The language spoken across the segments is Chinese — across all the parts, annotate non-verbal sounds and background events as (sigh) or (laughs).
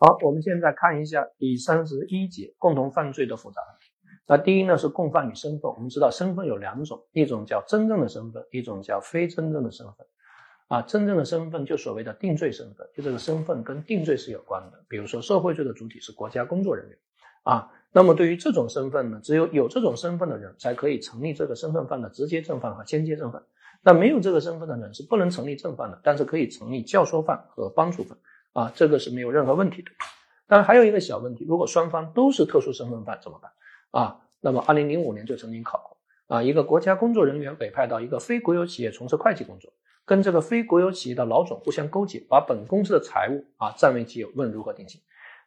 好，我们现在看一下第三十一节共同犯罪的复杂。那第一呢是共犯与身份。我们知道身份有两种，一种叫真正的身份，一种叫非真正的身份。啊，真正的身份就所谓的定罪身份，就这个身份跟定罪是有关的。比如说受贿罪的主体是国家工作人员。啊，那么对于这种身份呢，只有有这种身份的人才可以成立这个身份犯的直接正犯和间接正犯。那没有这个身份的人是不能成立正犯的，但是可以成立教唆犯和帮助犯。啊，这个是没有任何问题的。当然还有一个小问题，如果双方都是特殊身份犯怎么办？啊，那么二零零五年就曾经考过啊，一个国家工作人员委派到一个非国有企业从事会计工作，跟这个非国有企业的老总互相勾结，把本公司的财务啊占为己有，问如何定性？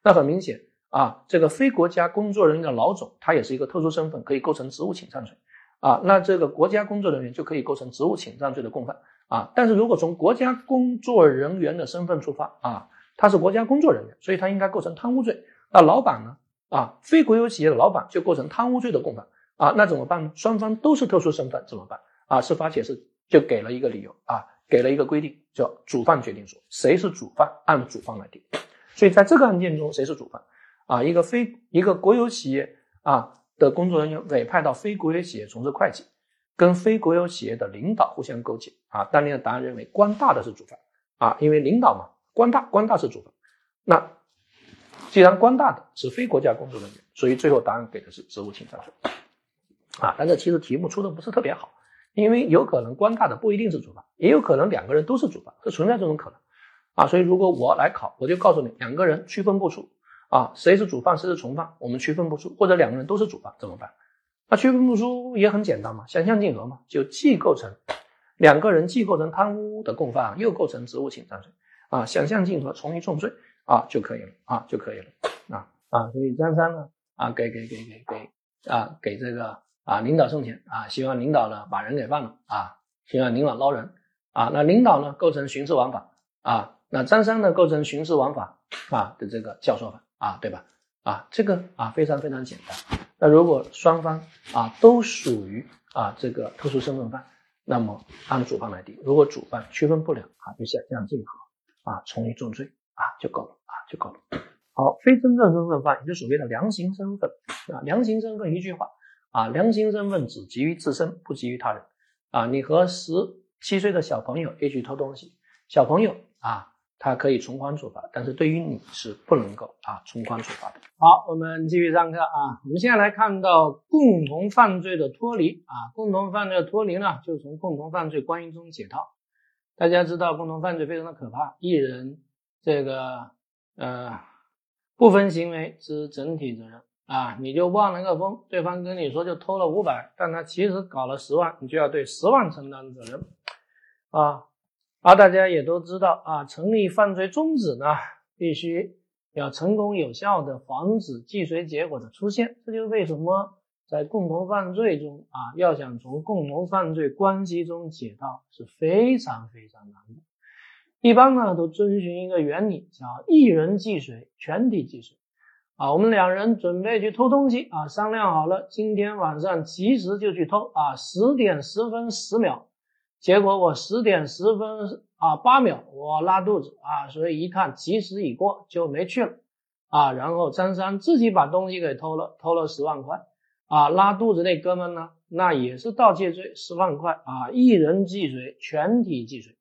那很明显啊，这个非国家工作人员的老总他也是一个特殊身份，可以构成职务侵占罪啊。那这个国家工作人员就可以构成职务侵占罪的共犯啊。但是如果从国家工作人员的身份出发啊。他是国家工作人员，所以他应该构成贪污罪。那老板呢？啊，非国有企业的老板就构成贪污罪的共犯啊。那怎么办呢？双方都是特殊身份，怎么办？啊，司法解释就给了一个理由啊，给了一个规定，叫主犯决定说谁是主犯，按主犯来定。所以在这个案件中，谁是主犯？啊，一个非一个国有企业啊的工作人员委派到非国有企业从事会计，跟非国有企业的领导互相勾结啊。当年的答案认为官大的是主犯啊，因为领导嘛。官大，官大是主犯。那既然官大的是非国家工作人员，所以最后答案给的是职务侵占罪。啊，但这其实题目出的不是特别好，因为有可能官大的不一定是主犯，也有可能两个人都是主犯，这存在这种可能。啊，所以如果我来考，我就告诉你，两个人区分不出啊，谁是主犯，谁是从犯，我们区分不出，或者两个人都是主犯怎么办？那区分不出也很简单嘛，想象竞合嘛，就既构成两个人既构成贪污的共犯，又构成职务侵占罪。啊，想象竞合，从一重罪啊就可以了啊就可以了啊啊，所以张三呢啊给给给给给啊给这个啊领导送钱啊，希望领导呢把人给放了啊，希望领导捞人啊，那领导呢构成徇私枉法啊，那张三呢构成徇私枉法啊的这个教唆犯啊，对吧？啊，这个啊非常非常简单。那如果双方啊都属于啊这个特殊身份犯，那么按主犯来定。如果主犯区分不了啊，就想象竞合。啊，从一重罪啊就够了啊就够了。好，非真正身份犯也就所谓的量刑身份啊，量刑身份一句话啊，量刑身份只基于自身，不基于他人啊。你和十七岁的小朋友一起偷东西，小朋友啊，他可以从宽处罚，但是对于你是不能够啊从宽处罚的。好，我们继续上课啊，我们现在来看到共同犯罪的脱离啊，共同犯罪的脱离呢，就从共同犯罪关系中解套。大家知道共同犯罪非常的可怕，一人这个呃部分行为之整体责任啊，你就望了个风，对方跟你说就偷了五百，但他其实搞了十万，你就要对十万承担责任啊。而大家也都知道啊，成立犯罪宗旨呢，必须要成功有效的防止既遂结果的出现，这就是为什么。在共同犯罪中啊，要想从共同犯罪关系中解套是非常非常难的。一般呢都遵循一个原理，叫一人既遂，全体既遂。啊，我们两人准备去偷东西啊，商量好了，今天晚上及时就去偷啊，十点十分十秒。结果我十点十分啊八秒我拉肚子啊，所以一看及时已过就没去了啊。然后张三自己把东西给偷了，偷了十万块。啊，拉肚子那哥们呢？那也是盗窃罪，十万块啊，一人既遂，全体既遂，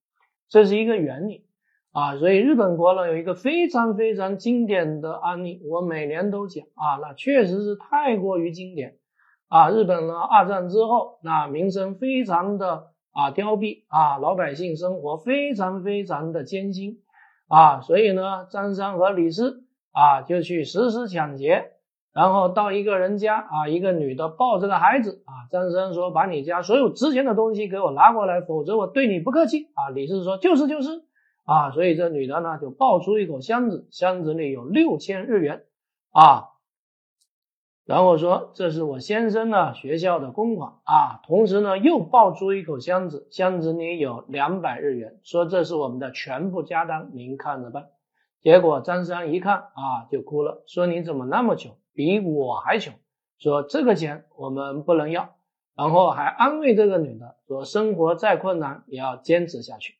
这是一个原理啊。所以日本国呢有一个非常非常经典的案例，我每年都讲啊，那确实是太过于经典啊。日本呢二战之后，那民生非常的啊凋敝啊，老百姓生活非常非常的艰辛啊，所以呢，张三和李四啊就去实施抢劫。然后到一个人家啊，一个女的抱着个孩子啊，张三说：“把你家所有值钱的东西给我拿过来，否则我对你不客气。”啊，李四说：“就是就是。”啊，所以这女的呢就抱出一口箱子，箱子里有六千日元啊，然后说：“这是我先生呢学校的公款啊。”同时呢又抱出一口箱子，箱子里有两百日元，说：“这是我们的全部家当，您看着办。”结果张三一看啊就哭了，说：“你怎么那么穷？”比我还穷，说这个钱我们不能要，然后还安慰这个女的说，生活再困难也要坚持下去，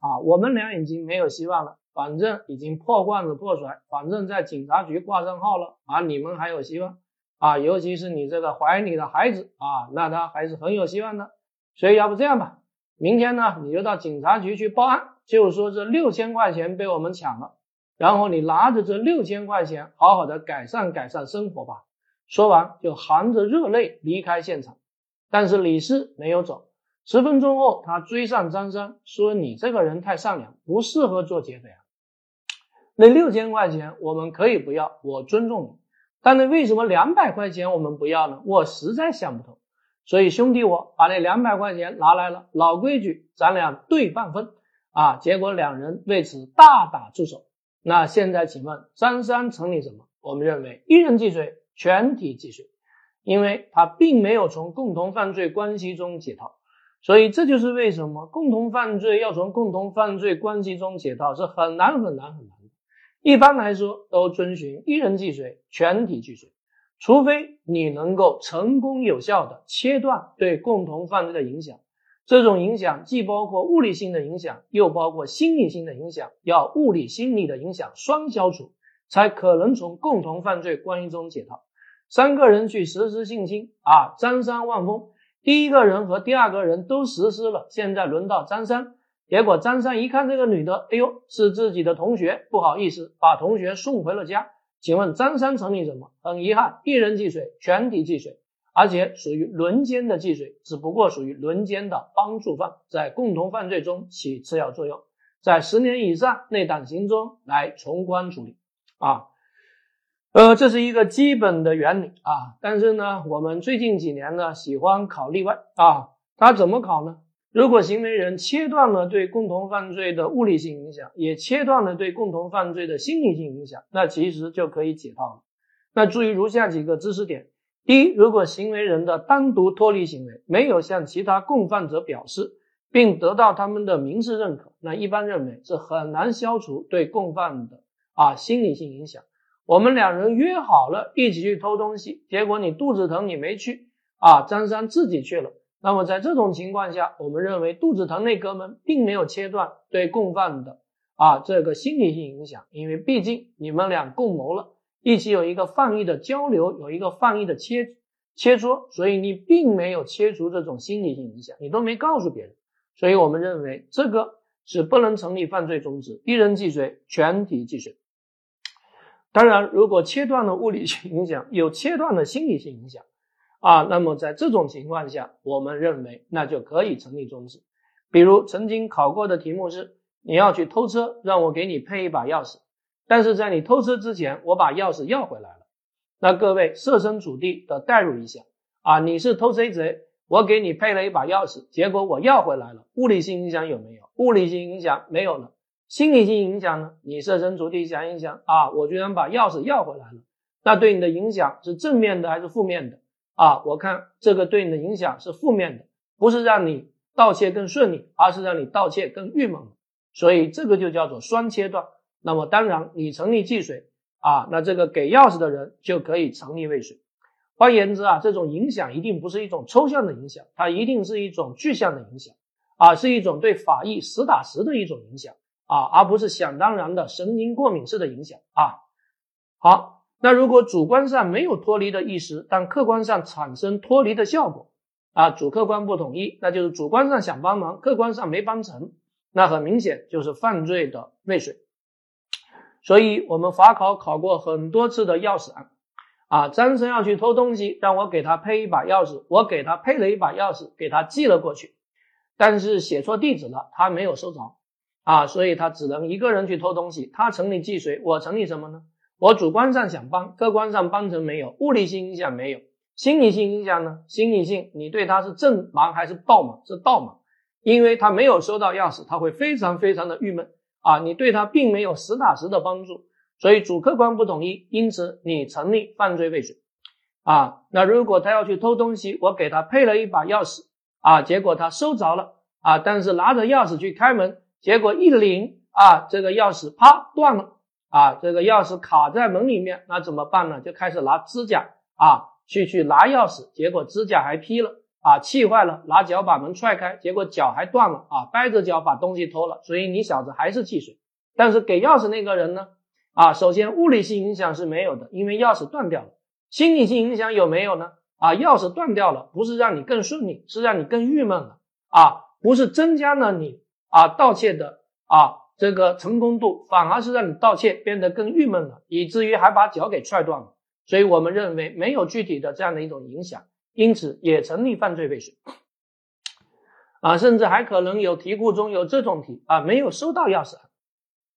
啊，我们俩已经没有希望了，反正已经破罐子破摔，反正在警察局挂上号了啊，你们还有希望。啊，尤其是你这个怀里的孩子啊，那他还是很有希望的。所以要不这样吧，明天呢你就到警察局去报案，就说这六千块钱被我们抢了，然后你拿着这六千块钱好好的改善改善生活吧。说完就含着热泪离开现场，但是李四没有走。十分钟后，他追上张三，说：“你这个人太善良，不适合做劫匪啊。那六千块钱我们可以不要，我尊重你。但那为什么两百块钱我们不要呢？我实在想不通。所以兄弟，我把那两百块钱拿来了，老规矩，咱俩对半分啊。结果两人为此大打出手。那现在请问张三成立什么？我们认为一人既遂，全体既遂，因为他并没有从共同犯罪关系中解套。”所以这就是为什么共同犯罪要从共同犯罪关系中解套是很难很难很难的。一般来说都遵循一人既遂，全体既遂，除非你能够成功有效的切断对共同犯罪的影响。这种影响既包括物理性的影响，又包括心理性的影响，要物理心理的影响双消除，才可能从共同犯罪关系中解套。三个人去实施性侵啊，张三望风。第一个人和第二个人都实施了，现在轮到张三。结果张三一看这个女的，哎呦，是自己的同学，不好意思，把同学送回了家。请问张三成立什么？很遗憾，一人既遂，全体既遂，而且属于轮奸的既遂，只不过属于轮奸的帮助犯，在共同犯罪中起次要作用，在十年以上内党刑中来从宽处理啊。呃，这是一个基本的原理啊，但是呢，我们最近几年呢喜欢考例外啊。他怎么考呢？如果行为人切断了对共同犯罪的物理性影响，也切断了对共同犯罪的心理性影响，那其实就可以解套了。那注意如下几个知识点：第一，如果行为人的单独脱离行为没有向其他共犯者表示，并得到他们的明示认可，那一般认为是很难消除对共犯的啊心理性影响。我们两人约好了一起去偷东西，结果你肚子疼，你没去啊？张三自己去了。那么在这种情况下，我们认为肚子疼那哥们并没有切断对共犯的啊这个心理性影响，因为毕竟你们俩共谋了，一起有一个犯意的交流，有一个犯意的切切磋，所以你并没有切除这种心理性影响，你都没告诉别人，所以我们认为这个是不能成立犯罪中止，一人既遂，全体既遂。当然，如果切断了物理性影响，有切断了心理性影响，啊，那么在这种情况下，我们认为那就可以成立中止。比如曾经考过的题目是：你要去偷车，让我给你配一把钥匙，但是在你偷车之前，我把钥匙要回来了。那各位设身处地的代入一下，啊，你是偷车贼，我给你配了一把钥匙，结果我要回来了，物理性影响有没有？物理性影响没有了。心理性影响呢？你设身处地想一想啊，我居然把钥匙要回来了，那对你的影响是正面的还是负面的啊？我看这个对你的影响是负面的，不是让你盗窃更顺利，而是让你盗窃更郁闷。所以这个就叫做双切断。那么当然，你成立既遂啊，那这个给钥匙的人就可以成立未遂。换言之啊，这种影响一定不是一种抽象的影响，它一定是一种具象的影响啊，是一种对法益实打实的一种影响。啊，而不是想当然的神经过敏式的影响啊。好，那如果主观上没有脱离的意识，但客观上产生脱离的效果啊，主客观不统一，那就是主观上想帮忙，客观上没帮成，那很明显就是犯罪的未遂。所以我们法考考过很多次的钥匙案啊，张生要去偷东西，让我给他配一把钥匙，我给他配了一把钥匙，给他寄了过去，但是写错地址了，他没有收着。啊，所以他只能一个人去偷东西。他成立既遂，我成立什么呢？我主观上想帮，客观上帮成没有，物理性影响没有，心理性影响呢？心理性，你对他是正忙还是倒忙？是倒忙，因为他没有收到钥匙，他会非常非常的郁闷啊。你对他并没有实打实的帮助，所以主客观不统一，因此你成立犯罪未遂啊。那如果他要去偷东西，我给他配了一把钥匙啊，结果他收着了啊，但是拿着钥匙去开门。结果一拧啊，这个钥匙啪断了啊，这个钥匙卡在门里面，那怎么办呢？就开始拿指甲啊去去拿钥匙，结果指甲还劈了啊，气坏了，拿脚把门踹开，结果脚还断了啊，掰着脚把东西偷了，所以你小子还是汽水但是给钥匙那个人呢？啊，首先物理性影响是没有的，因为钥匙断掉了。心理性影响有没有呢？啊，钥匙断掉了，不是让你更顺利，是让你更郁闷了啊，不是增加了你啊盗窃的啊这个成功度，反而是让你盗窃变得更郁闷了，以至于还把脚给踹断了。所以我们认为没有具体的这样的一种影响，因此也成立犯罪未遂啊，甚至还可能有题库中有这种题啊，没有收到钥匙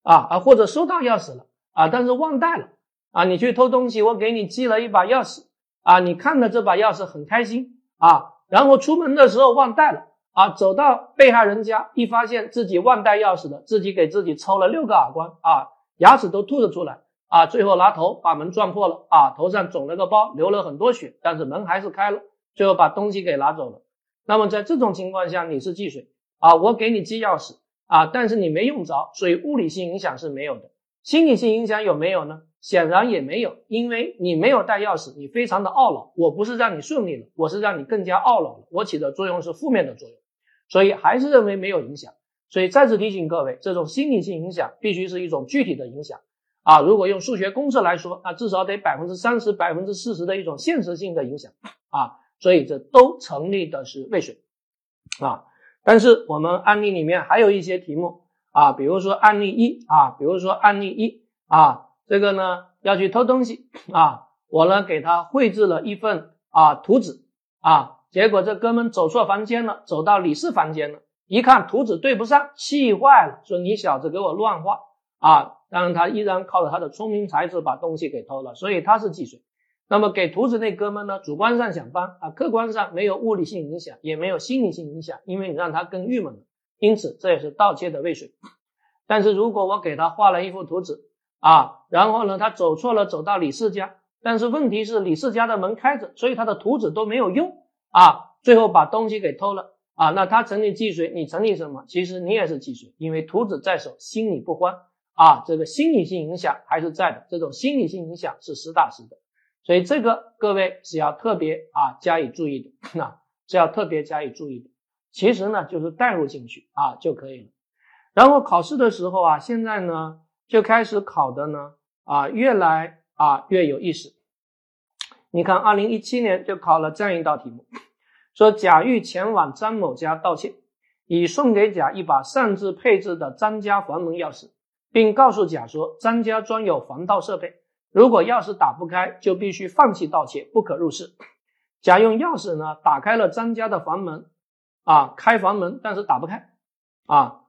啊啊，或者收到钥匙了啊，但是忘带了啊，你去偷东西，我给你寄了一把钥匙。啊，你看了这把钥匙很开心啊，然后出门的时候忘带了啊，走到被害人家一发现自己忘带钥匙的，自己给自己抽了六个耳光啊，牙齿都吐了出来啊，最后拿头把门撞破了啊，头上肿了个包，流了很多血，但是门还是开了，最后把东西给拿走了。那么在这种情况下，你是既遂啊，我给你寄钥匙啊，但是你没用着，所以物理性影响是没有的，心理性影响有没有呢？显然也没有，因为你没有带钥匙，你非常的懊恼。我不是让你顺利了，我是让你更加懊恼了。我起的作用是负面的作用，所以还是认为没有影响。所以再次提醒各位，这种心理性影响必须是一种具体的影响啊。如果用数学公式来说，那至少得百分之三十、百分之四十的一种现实性的影响啊。所以这都成立的是未遂啊。但是我们案例里面还有一些题目啊，比如说案例一啊，比如说案例一啊。这个呢要去偷东西啊，我呢给他绘制了一份啊图纸啊，结果这哥们走错房间了，走到李四房间了，一看图纸对不上，气坏了，说你小子给我乱画啊！当然他依然靠着他的聪明才智把东西给偷了，所以他是既遂。那么给图纸那哥们呢，主观上想帮啊，客观上没有物理性影响，也没有心理性影响，因为你让他更郁闷了，因此这也是盗窃的未遂。但是如果我给他画了一幅图纸，啊，然后呢，他走错了，走到李四家，但是问题是李四家的门开着，所以他的图纸都没有用啊，最后把东西给偷了啊，那他成立既遂，你成立什么？其实你也是既遂，因为图纸在手，心里不慌啊，这个心理性影响还是在的，这种心理性影响是实打实的，所以这个各位是要特别啊加以注意的，那 (laughs) 是要特别加以注意的。其实呢，就是带入进去啊就可以了。然后考试的时候啊，现在呢。就开始考的呢，啊，越来啊越有意思。你看，二零一七年就考了这样一道题目，说贾玉前往张某家盗窃，已送给贾一把擅自配置的张家房门钥匙，并告诉甲说张家装有防盗设备，如果钥匙打不开，就必须放弃盗窃，不可入室。甲用钥匙呢打开了张家的房门，啊，开房门，但是打不开，啊。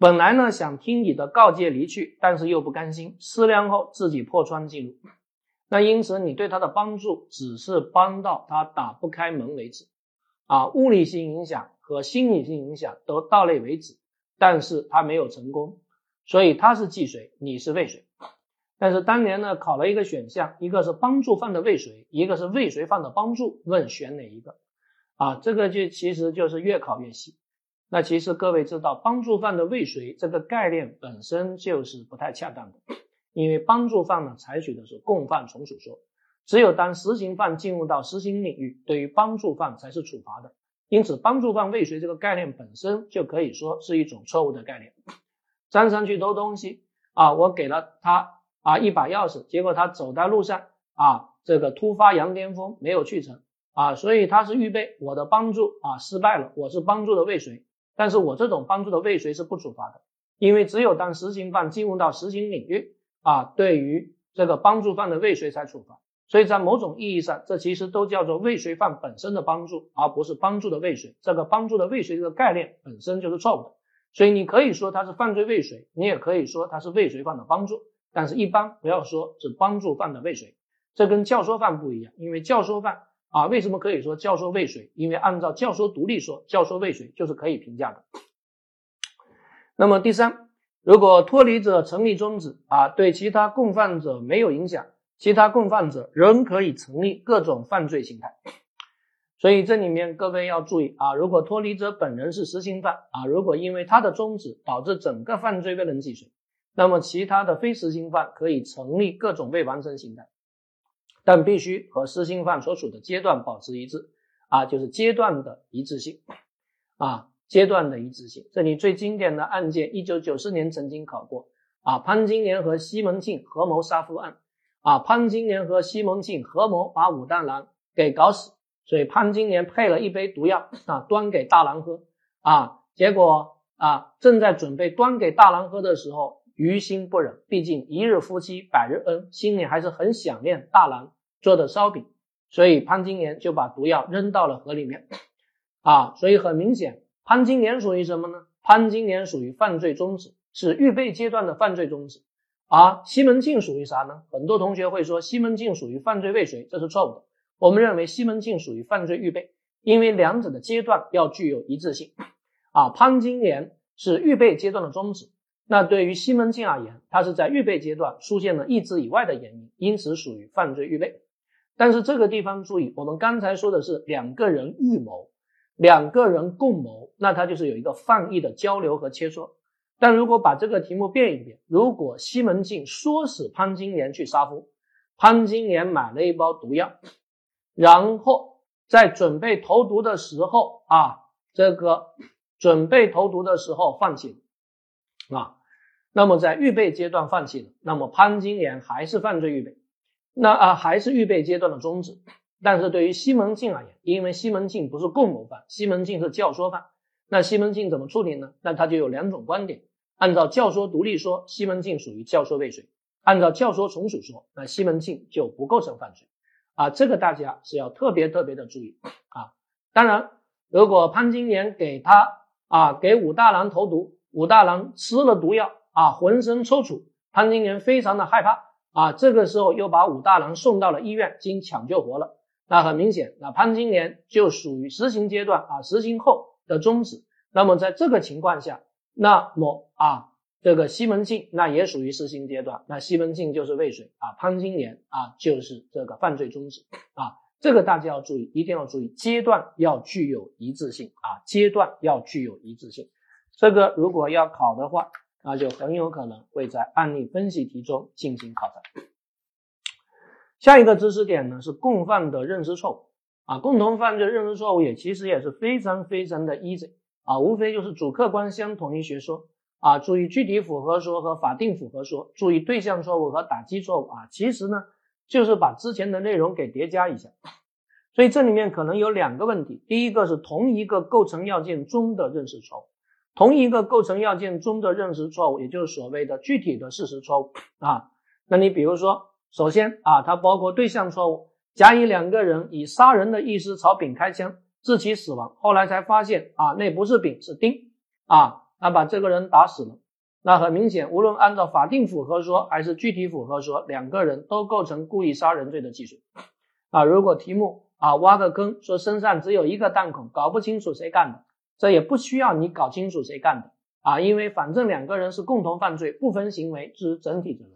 本来呢想听你的告诫离去，但是又不甘心，思量后自己破窗进入。那因此你对他的帮助只是帮到他打不开门为止，啊，物理性影响和心理性影响都到内为止，但是他没有成功，所以他是既遂，你是未遂。但是当年呢考了一个选项，一个是帮助犯的未遂，一个是未遂犯的帮助，问选哪一个？啊，这个就其实就是越考越细。那其实各位知道，帮助犯的未遂这个概念本身就是不太恰当的，因为帮助犯呢采取的是共犯从属说，只有当实行犯进入到实行领域，对于帮助犯才是处罚的。因此，帮助犯未遂这个概念本身就可以说是一种错误的概念。张三去偷东西啊，我给了他啊一把钥匙，结果他走在路上啊，这个突发羊癫疯没有去成啊，所以他是预备我的帮助啊失败了，我是帮助的未遂。但是我这种帮助的未遂是不处罚的，因为只有当实行犯进入到实行领域啊，对于这个帮助犯的未遂才处罚。所以在某种意义上，这其实都叫做未遂犯本身的帮助，而不是帮助的未遂。这个帮助的未遂这个概念本身就是错误的。所以你可以说他是犯罪未遂，你也可以说他是未遂犯的帮助，但是一般不要说是帮助犯的未遂。这跟教唆犯不一样，因为教唆犯。啊，为什么可以说教唆未遂？因为按照教唆独立说，教唆未遂就是可以评价的。那么第三，如果脱离者成立宗旨啊，对其他共犯者没有影响，其他共犯者仍可以成立各种犯罪形态。所以这里面各位要注意啊，如果脱离者本人是实行犯啊，如果因为他的宗旨导致整个犯罪未能既遂，那么其他的非实行犯可以成立各种未完成形态。但必须和实行犯所处的阶段保持一致啊，就是阶段的一致性啊，阶段的一致性。这里最经典的案件，一九九四年曾经考过啊，潘金莲和西门庆合谋杀夫案，啊，潘金莲和西门庆合谋把武大郎给搞死，所以潘金莲配了一杯毒药啊，端给大郎喝，啊，结果啊，正在准备端给大郎喝的时候，于心不忍，毕竟一日夫妻百日恩，心里还是很想念大郎做的烧饼，所以潘金莲就把毒药扔到了河里面，啊，所以很明显，潘金莲属于什么呢？潘金莲属于犯罪中止，是预备阶段的犯罪中止，而西门庆属于啥呢？很多同学会说西门庆属于犯罪未遂，这是错误的。我们认为西门庆属于犯罪预备，因为两者的阶段要具有一致性。啊，潘金莲是预备阶段的终止，那对于西门庆而言，他是在预备阶段出现了意志以外的原因，因此属于犯罪预备。但是这个地方注意，我们刚才说的是两个人预谋。两个人共谋，那他就是有一个犯意的交流和切磋。但如果把这个题目变一变，如果西门庆唆使潘金莲去杀夫，潘金莲买了一包毒药，然后在准备投毒的时候啊，这个准备投毒的时候放弃了啊，那么在预备阶段放弃了，那么潘金莲还是犯罪预备，那啊还是预备阶段的终止。但是对于西门庆而言，因为西门庆不是共谋犯，西门庆是教唆犯，那西门庆怎么处理呢？那他就有两种观点。按照教唆独立说，西门庆属于教唆未遂；按照教唆从属说，那西门庆就不构成犯罪。啊，这个大家是要特别特别的注意啊。当然，如果潘金莲给他啊给武大郎投毒，武大郎吃了毒药啊，浑身抽搐，潘金莲非常的害怕啊，这个时候又把武大郎送到了医院，经抢救活了。那很明显，那潘金莲就属于实行阶段啊，实行后的终止。那么在这个情况下，那么啊，这个西门庆那也属于实行阶段，那西门庆就是未遂啊，潘金莲啊就是这个犯罪中止啊。这个大家要注意，一定要注意，阶段要具有一致性啊，阶段要具有一致性。这个如果要考的话，那就很有可能会在案例分析题中进行考察。下一个知识点呢是共犯的认识错误啊，共同犯罪认识错误也其实也是非常非常的 easy 啊，无非就是主客观相同一学说啊，注意具体符合说和法定符合说，注意对象错误和打击错误啊，其实呢就是把之前的内容给叠加一下，(laughs) 所以这里面可能有两个问题，第一个是同一个构成要件中的认识错误，同一个构成要件中的认识错误，也就是所谓的具体的事实错误啊，那你比如说。首先啊，它包括对象错误，甲乙两个人以杀人的意思朝丙开枪，致其死亡。后来才发现啊，那不是丙，是丁啊，那把这个人打死了。那很明显，无论按照法定符合说还是具体符合说，两个人都构成故意杀人罪的既遂啊。如果题目啊挖个坑，说身上只有一个弹孔，搞不清楚谁干的，这也不需要你搞清楚谁干的啊，因为反正两个人是共同犯罪，不分行为之整体责任。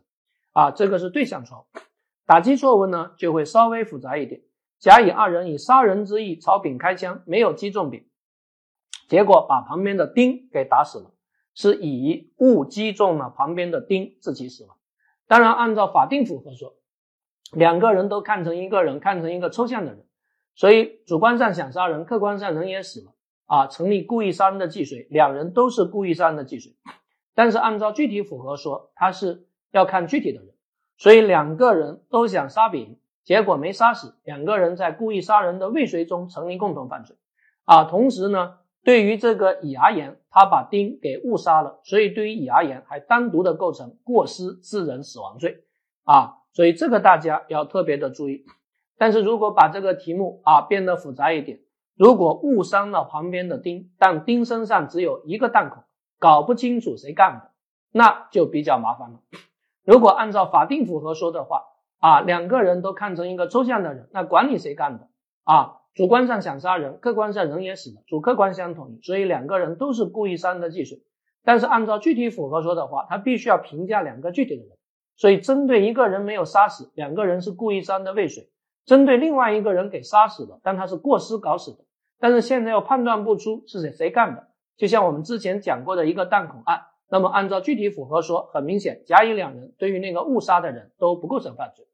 啊，这个是对象错误，打击错误呢就会稍微复杂一点。甲乙二人以杀人之意朝丙开枪，没有击中丙，结果把旁边的丁给打死了，是乙误击中了旁边的丁，致其死亡。当然，按照法定符合说，两个人都看成一个人，看成一个抽象的人，所以主观上想杀人，客观上人也死了啊，成立故意杀人的既遂，两人都是故意杀人的既遂。但是按照具体符合说，他是。要看具体的人，所以两个人都想杀丙，结果没杀死，两个人在故意杀人的未遂中成立共同犯罪。啊，同时呢，对于这个乙而言，他把丁给误杀了，所以对于乙而言还单独的构成过失致人死亡罪。啊，所以这个大家要特别的注意。但是如果把这个题目啊变得复杂一点，如果误伤了旁边的丁，但丁身上只有一个弹孔，搞不清楚谁干的，那就比较麻烦了。如果按照法定符合说的话，啊，两个人都看成一个抽象的人，那管你谁干的啊？主观上想杀人，客观上人也死了，主客观相统一，所以两个人都是故意杀人的既遂。但是按照具体符合说的话，他必须要评价两个具体的人，所以针对一个人没有杀死，两个人是故意杀人的未遂；针对另外一个人给杀死了，但他是过失搞死的，但是现在又判断不出是谁谁干的，就像我们之前讲过的一个弹孔案。那么按照具体符合说，很明显，甲乙两人对于那个误杀的人都不构成犯罪，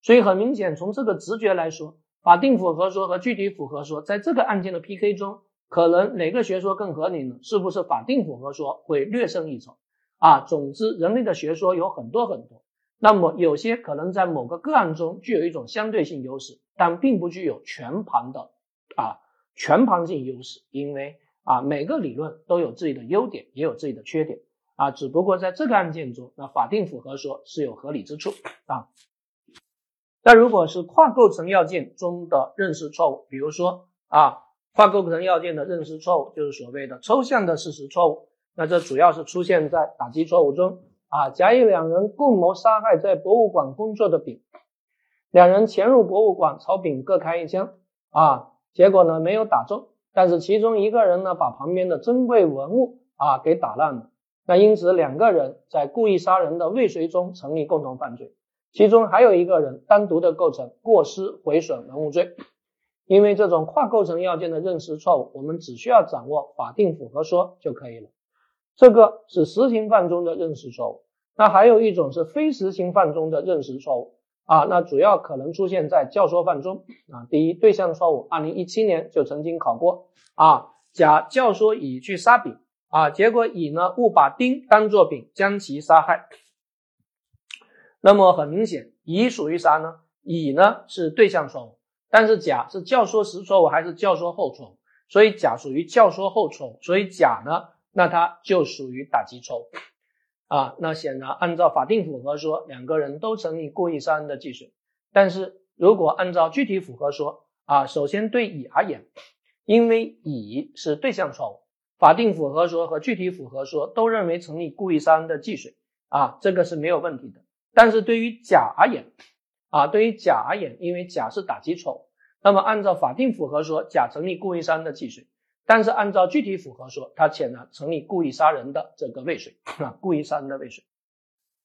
所以很明显，从这个直觉来说，法定符合说和具体符合说在这个案件的 PK 中，可能哪个学说更合理呢？是不是法定符合说会略胜一筹？啊，总之，人类的学说有很多很多，那么有些可能在某个个案中具有一种相对性优势，但并不具有全盘的啊全盘性优势，因为啊每个理论都有自己的优点，也有自己的缺点啊，只不过在这个案件中，那法定符合说是有合理之处啊。那如果是跨构成要件中的认识错误，比如说啊，跨构成要件的认识错误就是所谓的抽象的事实错误。那这主要是出现在打击错误中啊。甲乙两人共谋杀害在博物馆工作的丙，两人潜入博物馆朝丙各开一枪啊，结果呢没有打中，但是其中一个人呢把旁边的珍贵文物啊给打烂了。那因此两个人在故意杀人的未遂中成立共同犯罪。其中还有一个人单独的构成过失毁损文物罪，因为这种跨构成要件的认识错误，我们只需要掌握法定符合说就可以了。这个是实行犯中的认识错误。那还有一种是非实行犯中的认识错误啊，那主要可能出现在教唆犯中啊。第一，对象错误，二零一七年就曾经考过啊。甲教唆乙去杀丙啊，结果乙呢误把丁当作丙，将其杀害。那么很明显，乙属于啥呢？乙呢是对象错误，但是甲是教唆时错误还是教唆后错误？所以甲属于教唆后错误，所以甲呢，那他就属于打击错误啊。那显然按照法定符合说，两个人都成立故意杀人的既遂。但是如果按照具体符合说啊，首先对乙而言，因为乙是对象错误，法定符合说和具体符合说都认为成立故意杀人的既遂啊，这个是没有问题的。但是对于甲而言，啊，对于甲而言，因为甲是打击错误，那么按照法定符合说，甲成立故意杀人的既遂，但是按照具体符合说，他显然成立故意杀人的这个未遂啊，故意杀人的未遂。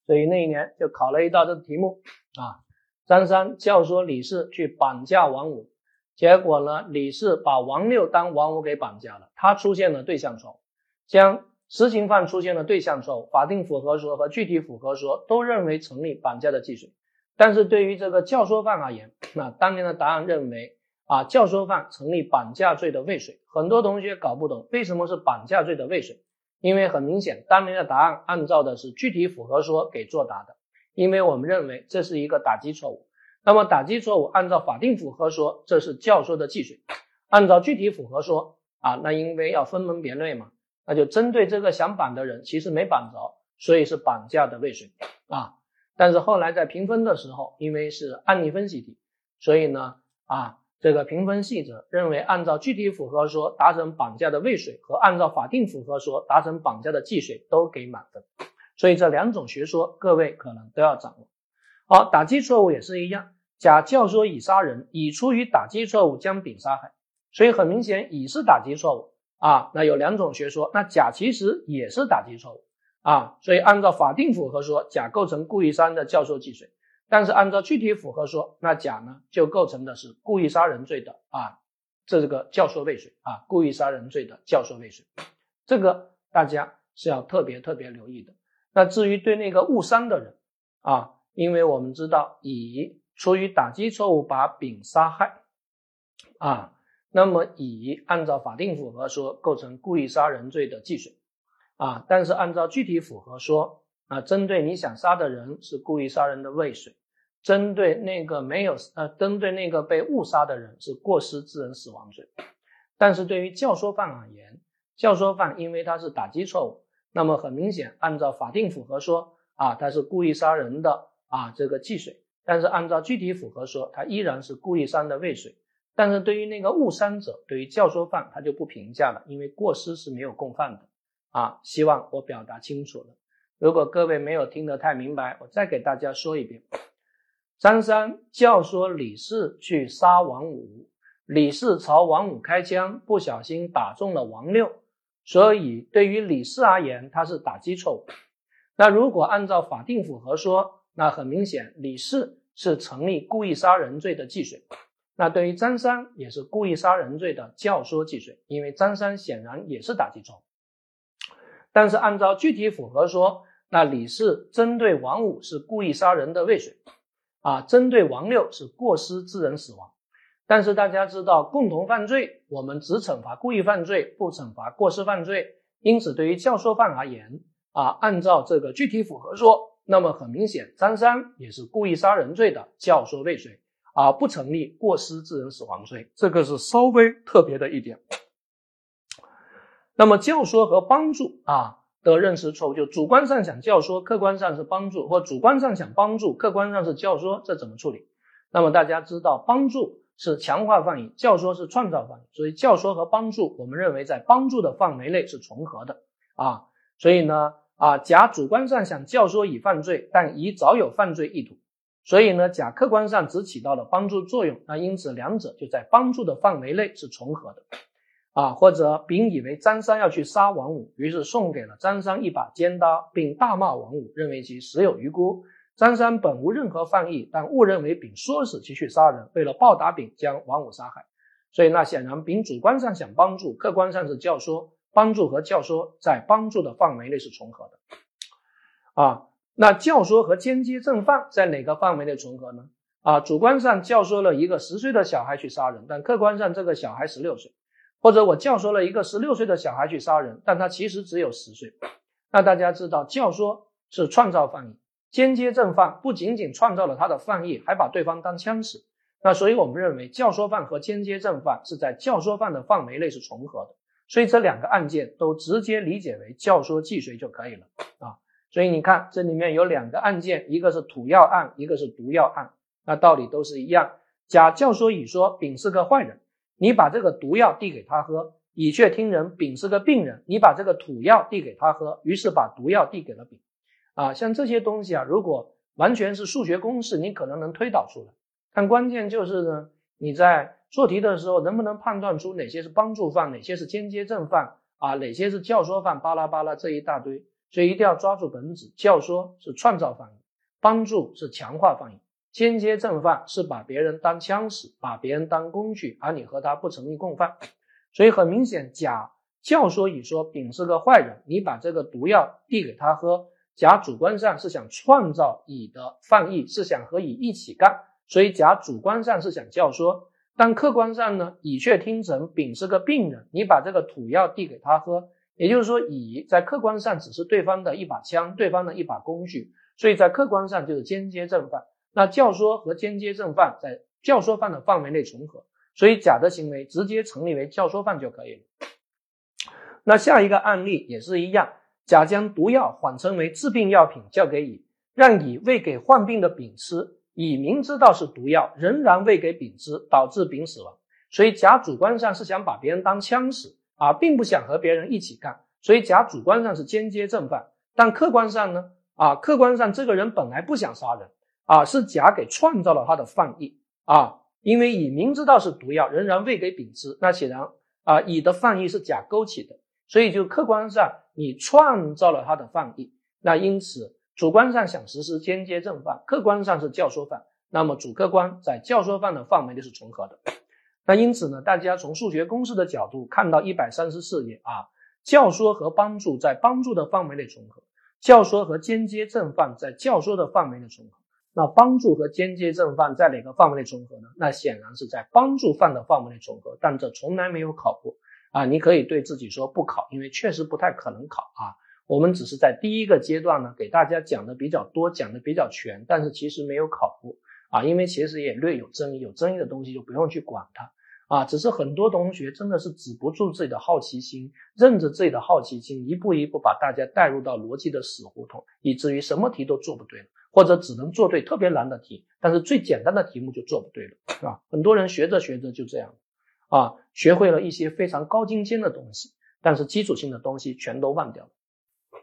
所以那一年就考了一道这个题目啊，张三教唆李四去绑架王五，结果呢，李四把王六当王五给绑架了，他出现了对象错误，将。实行犯出现了对象错误，法定符合说和具体符合说都认为成立绑架的既遂，但是对于这个教唆犯而言，那当年的答案认为啊教唆犯成立绑架罪的未遂。很多同学搞不懂为什么是绑架罪的未遂，因为很明显当年的答案按照的是具体符合说给作答的，因为我们认为这是一个打击错误。那么打击错误按照法定符合说这是教唆的既遂，按照具体符合说啊那因为要分门别类嘛。那就针对这个想绑的人，其实没绑着，所以是绑架的未遂啊。但是后来在评分的时候，因为是案例分析题，所以呢啊，这个评分细则认为按照具体符合说达成绑架的未遂和按照法定符合说达成绑架的既遂都给满分。所以这两种学说各位可能都要掌握。好，打击错误也是一样，甲教唆乙杀人，乙出于打击错误将丙杀害，所以很明显乙是打击错误。啊，那有两种学说，那甲其实也是打击错误啊，所以按照法定符合说，甲构成故意杀人的教唆既遂，但是按照具体符合说，那甲呢就构成的是故意杀人罪的啊，这个教唆未遂啊，故意杀人罪的教唆未遂，这个大家是要特别特别留意的。那至于对那个误伤的人啊，因为我们知道乙出于打击错误把丙杀害啊。那么乙按照法定符合说构成故意杀人罪的既遂，啊，但是按照具体符合说啊，针对你想杀的人是故意杀人的未遂，针对那个没有呃，针对那个被误杀的人是过失致人死亡罪。但是对于教唆犯而言，教唆犯因为他是打击错误，那么很明显按照法定符合说啊，他是故意杀人的啊这个既遂，但是按照具体符合说，他依然是故意杀人的未遂。但是对于那个误伤者，对于教唆犯，他就不评价了，因为过失是没有共犯的啊。希望我表达清楚了。如果各位没有听得太明白，我再给大家说一遍：张三教唆李四去杀王五，李四朝王五开枪，不小心打中了王六，所以对于李四而言，他是打击错误。(laughs) 那如果按照法定符合说，那很明显，李四是成立故意杀人罪的既遂。那对于张三也是故意杀人罪的教唆既遂，因为张三显然也是打击错误。但是按照具体符合说，那李四针对王五是故意杀人的未遂，啊，针对王六是过失致人死亡。但是大家知道，共同犯罪我们只惩罚故意犯罪，不惩罚过失犯罪。因此，对于教唆犯而言，啊，按照这个具体符合说，那么很明显，张三也是故意杀人罪的教唆未遂啊，不成立过失致人死亡罪，这个是稍微特别的一点。那么教唆和帮助啊的认识错误，就主观上想教唆，客观上是帮助，或主观上想帮助，客观上是教唆，这怎么处理？那么大家知道，帮助是强化犯意，教唆是创造犯意，所以教唆和帮助，我们认为在帮助的范围内是重合的啊。所以呢啊，甲主观上想教唆乙犯罪，但乙早有犯罪意图，所以呢甲客观上只起到了帮助作用，那因此两者就在帮助的范围内是重合的。啊，或者丙以为张三要去杀王五，于是送给了张三一把尖刀，并大骂王五，认为其死有余辜。张三本无任何犯意，但误认为丙唆使其去杀人，为了报答丙，将王五杀害。所以那显然丙主观上想帮助，客观上是教唆，帮助和教唆在帮助的范围内是重合的。啊，那教唆和间接正犯在哪个范围内重合呢？啊，主观上教唆了一个十岁的小孩去杀人，但客观上这个小孩十六岁。或者我教唆了一个十六岁的小孩去杀人，但他其实只有十岁。那大家知道，教唆是创造犯意，间接正犯不仅仅创造了他的犯意，还把对方当枪使。那所以我们认为，教唆犯和间接正犯是在教唆犯的范围内是重合的。所以这两个案件都直接理解为教唆既遂就可以了啊。所以你看，这里面有两个案件，一个是土药案，一个是毒药案，那道理都是一样。甲教唆乙说丙是个坏人。你把这个毒药递给他喝，乙却听人，丙是个病人。你把这个土药递给他喝，于是把毒药递给了丙。啊，像这些东西啊，如果完全是数学公式，你可能能推导出来。但关键就是呢，你在做题的时候能不能判断出哪些是帮助犯，哪些是间接正犯啊，哪些是教唆犯，巴拉巴拉这一大堆。所以一定要抓住本质，教唆是创造犯意，帮助是强化犯意。间接正犯是把别人当枪使，把别人当工具，而你和他不成立共犯，所以很明显，甲教唆乙说丙是个坏人，你把这个毒药递给他喝，甲主观上是想创造乙的犯意，是想和乙一起干，所以甲主观上是想教唆，但客观上呢，乙却听成丙是个病人，你把这个土药递给他喝，也就是说，乙在客观上只是对方的一把枪，对方的一把工具，所以在客观上就是间接正犯。那教唆和间接正犯在教唆犯的范围内重合，所以甲的行为直接成立为教唆犯就可以了。那下一个案例也是一样，甲将毒药谎称为治病药品交给乙，让乙喂给患病的丙吃，乙明知道是毒药，仍然喂给丙吃，导致丙死亡。所以甲主观上是想把别人当枪使啊，并不想和别人一起干，所以甲主观上是间接正犯，但客观上呢啊，客观上这个人本来不想杀人。啊，是甲给创造了他的犯意啊，因为乙明知道是毒药，仍然喂给丙吃，那显然啊，乙的犯意是甲勾起的，所以就客观上你创造了他的犯意，那因此主观上想实施间接正犯，客观上是教唆犯，那么主客观在教唆犯的范围内是重合的。那因此呢，大家从数学公式的角度看到一百三十四页啊，教唆和帮助在帮助的范围内重合，教唆和间接正犯在教唆的范围内重合。那帮助和间接正犯在哪个范围内重合呢？那显然是在帮助犯的范围内重合，但这从来没有考过啊！你可以对自己说不考，因为确实不太可能考啊。我们只是在第一个阶段呢，给大家讲的比较多，讲的比较全，但是其实没有考过啊，因为其实也略有争议，有争议的东西就不用去管它啊。只是很多同学真的是止不住自己的好奇心，任着自己的好奇心，一步一步把大家带入到逻辑的死胡同，以至于什么题都做不对了。或者只能做对特别难的题，但是最简单的题目就做不对了，是吧？很多人学着学着就这样，啊，学会了一些非常高精尖的东西，但是基础性的东西全都忘掉了。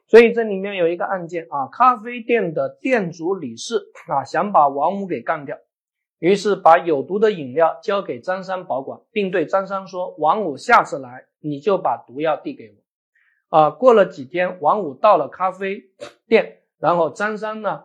所以这里面有一个案件啊，咖啡店的店主李四啊，想把王五给干掉，于是把有毒的饮料交给张三保管，并对张三说：“王五下次来，你就把毒药递给我。”啊，过了几天，王五到了咖啡店，然后张三呢？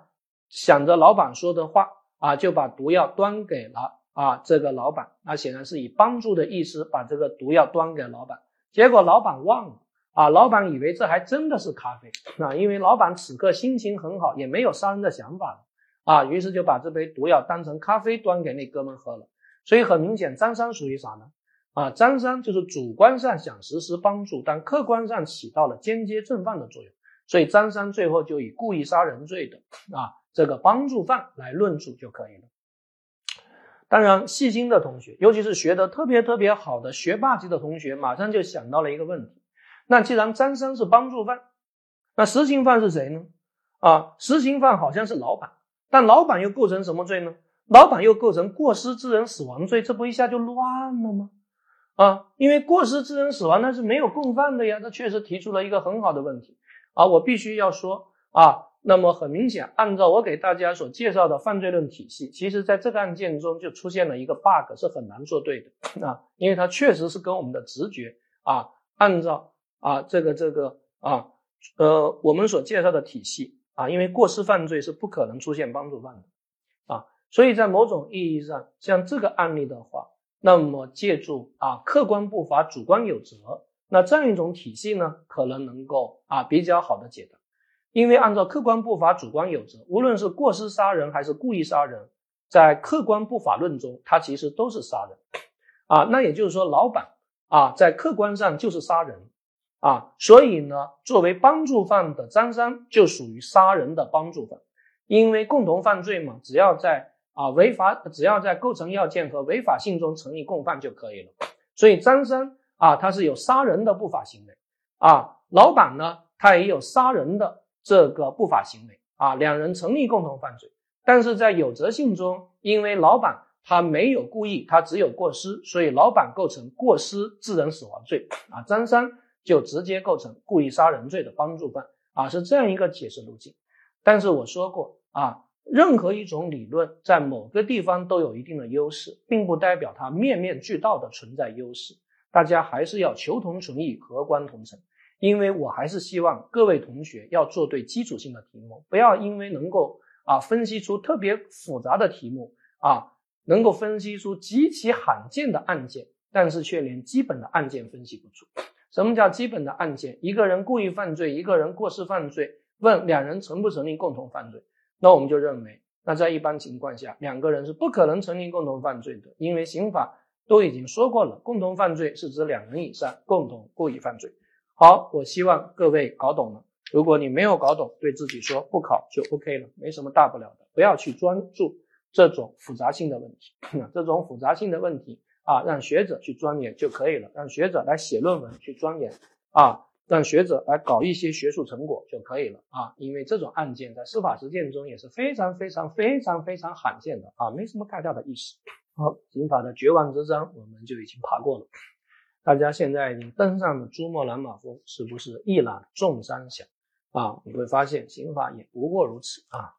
想着老板说的话啊，就把毒药端给了啊这个老板，那显然是以帮助的意思把这个毒药端给老板。结果老板忘了啊，老板以为这还真的是咖啡啊，因为老板此刻心情很好，也没有杀人的想法了啊，于是就把这杯毒药当成咖啡端给那哥们喝了。所以很明显，张三属于啥呢？啊，张三就是主观上想实施帮助，但客观上起到了间接正犯的作用。所以张三最后就以故意杀人罪的啊这个帮助犯来论处就可以了。当然，细心的同学，尤其是学得特别特别好的学霸级的同学，马上就想到了一个问题：那既然张三是帮助犯，那实行犯是谁呢？啊，实行犯好像是老板，但老板又构成什么罪呢？老板又构成过失致人死亡罪，这不一下就乱了吗？啊，因为过失致人死亡那是没有共犯的呀，这确实提出了一个很好的问题啊，我必须要说啊。那么很明显，按照我给大家所介绍的犯罪论体系，其实在这个案件中就出现了一个 bug，是很难做对的 (coughs) 啊，因为它确实是跟我们的直觉啊，按照啊这个这个啊呃我们所介绍的体系啊，因为过失犯罪是不可能出现帮助犯的啊，所以在某种意义上，像这个案例的话，那么借助啊客观不法，主观有责，那这样一种体系呢，可能能够啊比较好的解答。因为按照客观不法，主观有责，无论是过失杀人还是故意杀人，在客观不法论中，它其实都是杀人，啊，那也就是说，老板啊，在客观上就是杀人，啊，所以呢，作为帮助犯的张三就属于杀人的帮助犯，因为共同犯罪嘛，只要在啊违法，只要在构成要件和违法性中成立共犯就可以了，所以张三啊，他是有杀人的不法行为，啊，老板呢，他也有杀人的。这个不法行为。啊，两人成立共同犯罪，但是在有责性中，因为老板他没有故意，他只有过失，所以老板构成过失致人死亡罪。啊，张三就直接构成故意杀人罪的帮助犯啊，是这样一个解释路径。但是我说过啊，任何一种理论在某个地方都有一定的优势，并不代表它面面俱到的存在优势，大家还是要求同存异，和观同尘。因为我还是希望各位同学要做对基础性的题目，不要因为能够啊分析出特别复杂的题目啊，能够分析出极其罕见的案件，但是却连基本的案件分析不出。什么叫基本的案件？一个人故意犯罪，一个人过失犯罪，问两人成不成立共同犯罪？那我们就认为，那在一般情况下，两个人是不可能成立共同犯罪的，因为刑法都已经说过了，共同犯罪是指两人以上共同故意犯罪。好，我希望各位搞懂了。如果你没有搞懂，对自己说不考就 OK 了，没什么大不了的。不要去专注这种复杂性的问题，(coughs) 这种复杂性的问题啊，让学者去钻研就可以了，让学者来写论文去钻研啊，让学者来搞一些学术成果就可以了啊。因为这种案件在司法实践中也是非常非常非常非常罕见的啊，没什么太大的意思。好，刑法的绝望之章我们就已经爬过了。大家现在已经登上了珠穆朗玛峰，是不是一览众山小啊？你会发现刑法也不过如此啊。